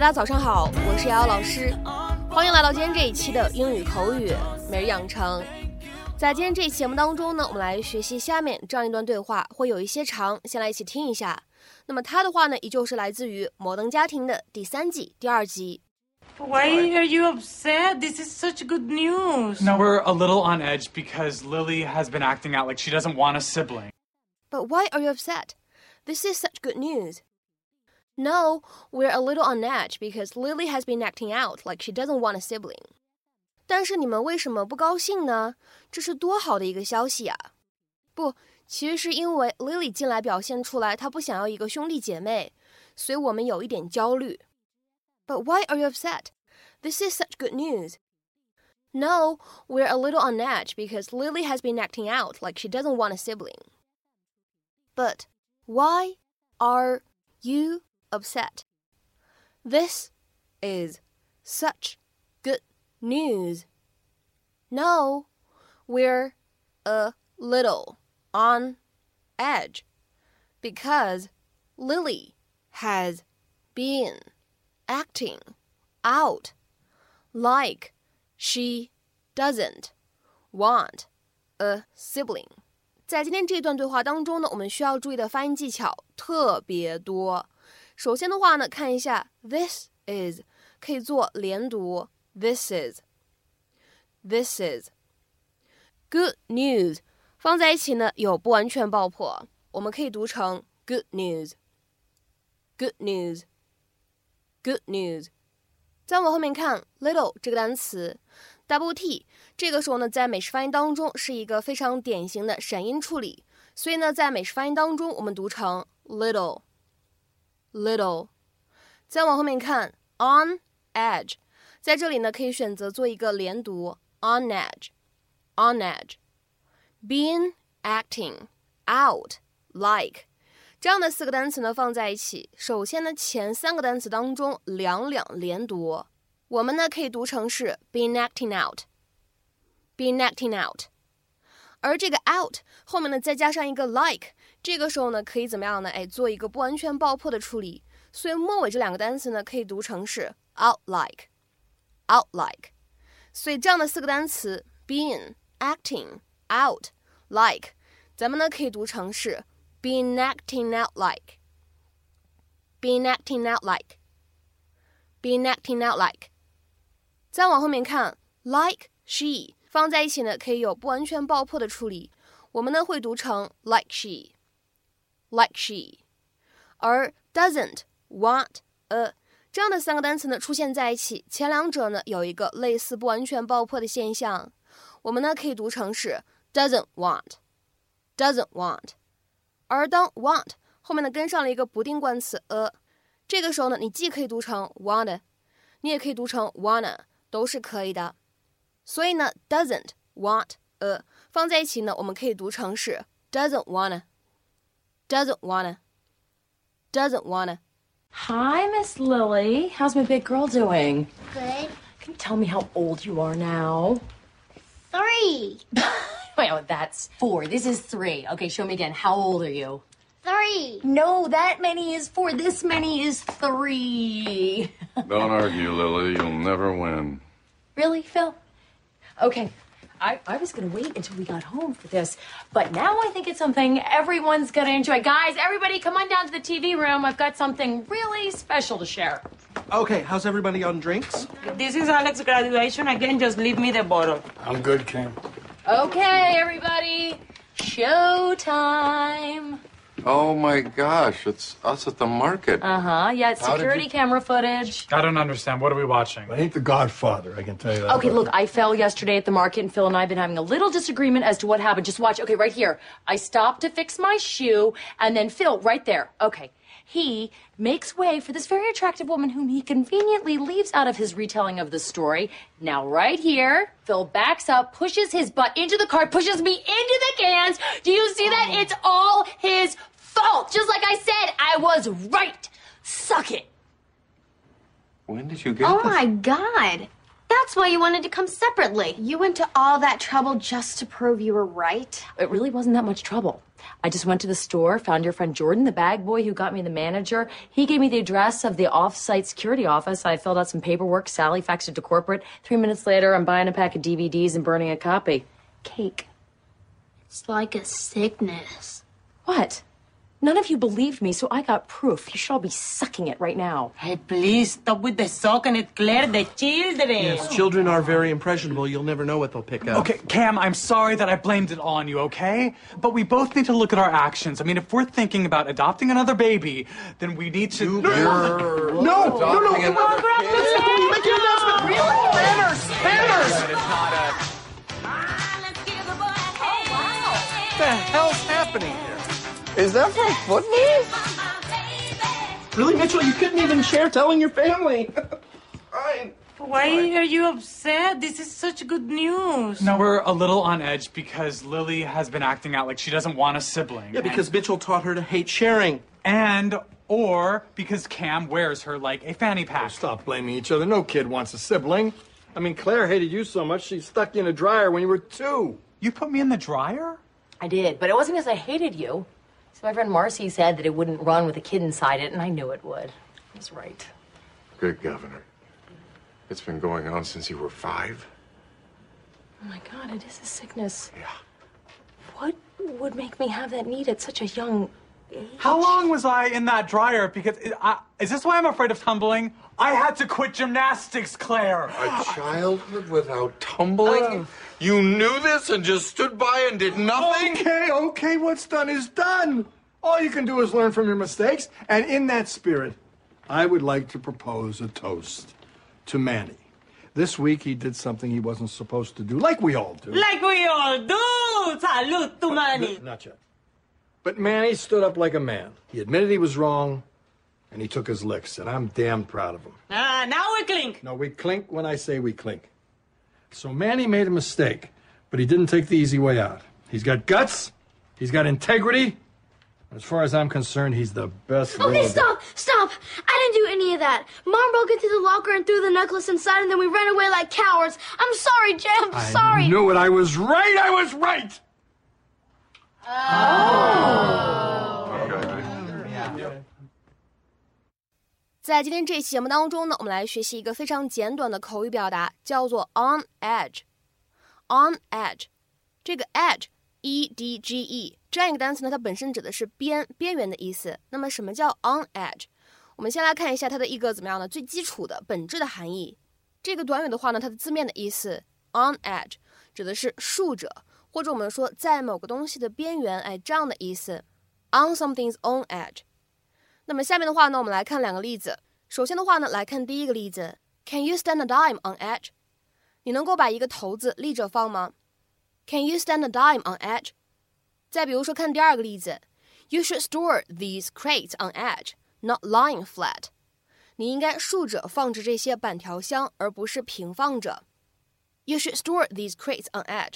嗨，各位同学，大家早上好，我是瑶瑶老师，欢迎来到今天这一期的英语口语每日养成。在今天这一期节目当中呢，我们来学习下面这样一段对话，会有一些长，先来一起听一下。那么它的话呢，依旧是来自于《摩登家庭》的第三季第二集。Why are you upset? This is such good news. No, we're a little on edge because Lily has been acting out like she doesn't want a sibling. But why are you upset? This is such good news. No, we're a little on edge because Lily has been acting out like she doesn't want a sibling. 但是你们为什么不高兴呢？这是多好的一个消息啊！不，其实是因为 Lily 进来表现出来她不想要一个兄弟姐妹，所以我们有一点焦虑。but why are you upset? This is such good news. No, we're a little on edge because Lily has been acting out like she doesn't want a sibling. But why are you upset? This is such good news. No, we're a little on edge because Lily has been acting out like she doesn't want a sibling。在今天这段对话当中呢，我们需要注意的发音技巧特别多。 首先的话呢，看一下 this is 可以做连读，this is，this is。Good news 放在一起呢有不完全爆破，我们可以读成 good news，good news。Good news，再往后面看，little 这个单词，double t，这个时候呢，在美式发音当中是一个非常典型的闪音处理，所以呢，在美式发音当中，我们读成 little Little，。再往后面看，on edge，在这里呢，可以选择做一个连读，on edge，on edge。Being acting out like。这样的四个单词呢放在一起，首先呢前三个单词当中两两连读，我们呢可以读成是 been acting out，been acting out，而这个 out 后面呢再加上一个 like，这个时候呢可以怎么样呢？哎，做一个不完全爆破的处理，所以末尾这两个单词呢可以读成是 out like，out like，所以这样的四个单词 been acting out like，咱们呢可以读成是。been acting out like, been acting out like, been acting out like。再往后面看，like she 放在一起呢，可以有不完全爆破的处理，我们呢会读成 like Like she。而 doesn't want a 这样的三个单词呢出现在一起，前两者呢有一个类似不完全爆破的现象，我们呢可以读成是 doesn't want，doesn't want。而当 want 后面呢跟上了一个不定冠词 a，这个时候呢，你既可以读成 wanna，你也可以读成 wanna，都是可以的。所以呢，doesn't want a 放在一起呢，我们可以读成是 doesn't wanna wanna，doesn't wanna. Hi, Miss Lily. How's my big girl doing? Good. Can you tell me how old you are now? Three. Wait, oh, that's four. This is three. Okay, show me again. How old are you? Three. No, that many is four. This many is three. Don't argue, Lily. You'll never win. Really, Phil? Okay. I, I was going to wait until we got home for this, but now I think it's something everyone's going to enjoy. Guys, everybody, come on down to the TV room. I've got something really special to share. Okay, how's everybody on drinks? This is Alex's graduation. Again, just leave me the bottle. I'm good, Kim. Okay, everybody, showtime. Oh my gosh, it's us at the market. Uh huh. Yeah, it's How did security you- camera footage. I don't understand. What are we watching? I ain't the Godfather, I can tell you that. Okay, look, I fell yesterday at the market, and Phil and I have been having a little disagreement as to what happened. Just watch. Okay, right here. I stopped to fix my shoe, and then Phil, right there. Okay. He makes way for this very attractive woman whom he conveniently leaves out of his retelling of the story. Now, right here, Phil backs up, pushes his butt into the cart, pushes me into the cans. Do you see that? It's all his fault. Just like I said, I was right. Suck it. When did you get Oh this? my god. That's That's why you wanted to come separately. You went to all that trouble just to prove you were right. It really wasn't that much trouble. I just went to the store, found your friend Jordan, the bag boy who got me the manager. He gave me the address of the off-site security office. I filled out some paperwork. Sally faxed it to corporate. Three minutes later, I'm buying a pack of DVDs and burning a copy. Cake. It's like a sickness. What? None of you believed me, so I got proof. You should all be sucking it right now. Hey, please stop with the sucking it, Claire. The children. Yes, children are very impressionable. You'll never know what they'll pick up. Okay, Cam, I'm sorry that I blamed it on you, okay? But we both need to look at our actions. I mean, if we're thinking about adopting another baby, then we need to. You're No, no, no. adopting another kid? Make an announcement. Really? Is that from football? Really, Mitchell? You couldn't even share telling your family. Fine. Why are you upset? This is such good news. No, we're a little on edge because Lily has been acting out like she doesn't want a sibling. Yeah, because Mitchell taught her to hate sharing. And, or because Cam wears her like a fanny pack. Oh, stop blaming each other. No kid wants a sibling. I mean, Claire hated you so much she stuck you in a dryer when you were two. You put me in the dryer? I did, but it wasn't because I hated you. So my friend Marcy said that it wouldn't run with a kid inside it, and I knew it would. I was right. Good governor. It's been going on since you were five. Oh my God, it is a sickness. Yeah. What would make me have that need at such a young age? How long was I in that dryer? Because it, I, is this why I'm afraid of tumbling? I had to quit gymnastics, Claire. A childhood without tumbling? Oh, You knew this and just stood by and did nothing? Okay, okay, what's done is done. All you can do is learn from your mistakes. And in that spirit, I would like to propose a toast to Manny. This week he did something he wasn't supposed to do, like we all do. Like we all do. Salud to Manny. Not yet. But Manny stood up like a man. He admitted he was wrong, and he took his licks, and I'm damn proud of him. Ah, now we clink. No, we clink when I say we clink. So Manny made a mistake, but he didn't take the easy way out. He's got guts, he's got integrity. As far as I'm concerned, he's the best. Okay, little- stop, stop. I didn't do any of that. Mom broke into the locker and threw the necklace inside, and then we ran away like cowards. I'm sorry, Jay. I'm I sorry. knew it. I was right. I was right. Okay. 在今天这期节目当中呢，我们来学习一个非常简短的口语表达，叫做 on edge。on edge，这个 edge，e d g e 这样一个单词呢，它本身指的是边边缘的意思。那么什么叫 on edge？我们先来看一下它的一个怎么样呢？最基础的本质的含义。这个短语的话呢，它的字面的意思 on edge 指的是竖着，或者我们说在某个东西的边缘，哎，这样的意思。on something's on edge。那么下面的话呢，我们来看两个例子。首先的话呢，来看第一个例子：Can you stand a dime on edge？你能够把一个骰子立着放吗？Can you stand a dime on edge？再比如说，看第二个例子：You should store these crates on edge, not lying flat。你应该竖着放置这些板条箱，而不是平放着。You should store these crates on edge,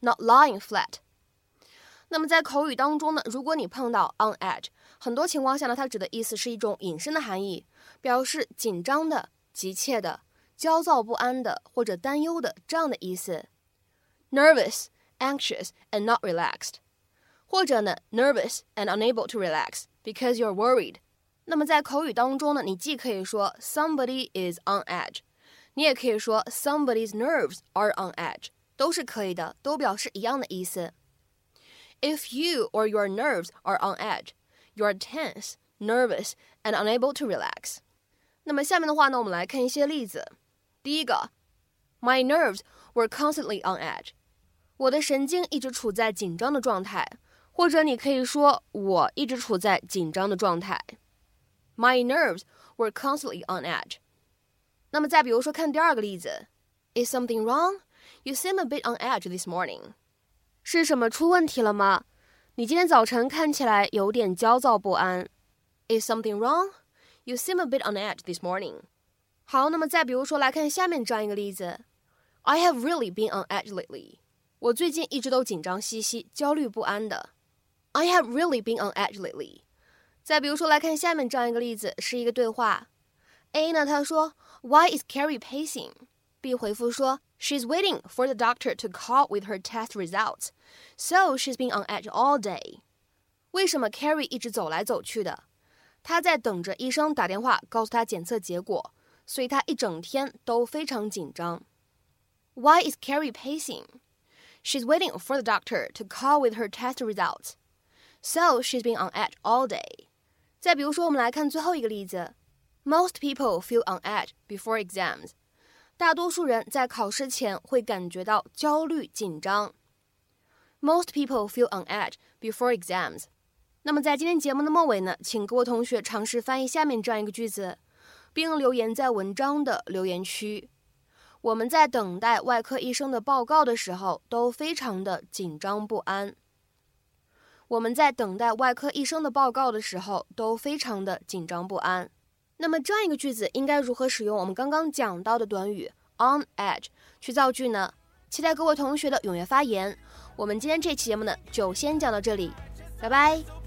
not lying flat。那么在口语当中呢，如果你碰到 on edge，很多情况下呢，它指的意思是一种引申的含义，表示紧张的、急切的、焦躁不安的或者担忧的这样的意思。Nervous, anxious, and not relaxed，或者呢，nervous and unable to relax because you're worried。那么在口语当中呢，你既可以说 somebody is on edge，你也可以说 somebody's nerves are on edge，都是可以的，都表示一样的意思。If you or your nerves are on edge, you are tense, nervous, and unable to relax. 那么下面的话呢，我们来看一些例子。第一个，My nerves were constantly on edge. 我的神经一直处在紧张的状态，或者你可以说我一直处在紧张的状态。My nerves were constantly on edge. 那么再比如说，看第二个例子，Is something wrong? You seem a bit on edge this morning. 是什么出问题了吗？你今天早晨看起来有点焦躁不安。Is something wrong? You seem a bit on edge this morning. 好，那么再比如说来看下面这样一个例子：I have really been on edge lately. 我最近一直都紧张兮兮、焦虑不安的。I have really been on edge lately. 再比如说来看下面这样一个例子，是一个对话。A 呢，他说：Why is Carrie pacing? B 回复说，She's waiting for the doctor to call with her test results, so she's been on edge all day. 为什么 Carrie 一直走来走去的？她在等着医生打电话告诉她检测结果，所以她一整天都非常紧张。Why is Carrie pacing? She's waiting for the doctor to call with her test results, so she's been on edge all day. 再比如说，我们来看最后一个例子。Most people feel on edge before exams. 大多数人在考试前会感觉到焦虑紧张。 Most people feel on edge before exams. 那么在今天节目的末尾呢，请各位同学尝试翻译下面这样一个句子，并留言在文章的留言区。我们在等待外科医生的报告的时候，都非常的紧张不安。我们在等待外科医生的报告的时候，都非常的紧张不安。那么这样一个句子应该如何使用我们刚刚讲到的短语 on edge 去造句呢？期待各位同学的踊跃发言。我们今天这期节目呢，就先讲到这里，拜拜。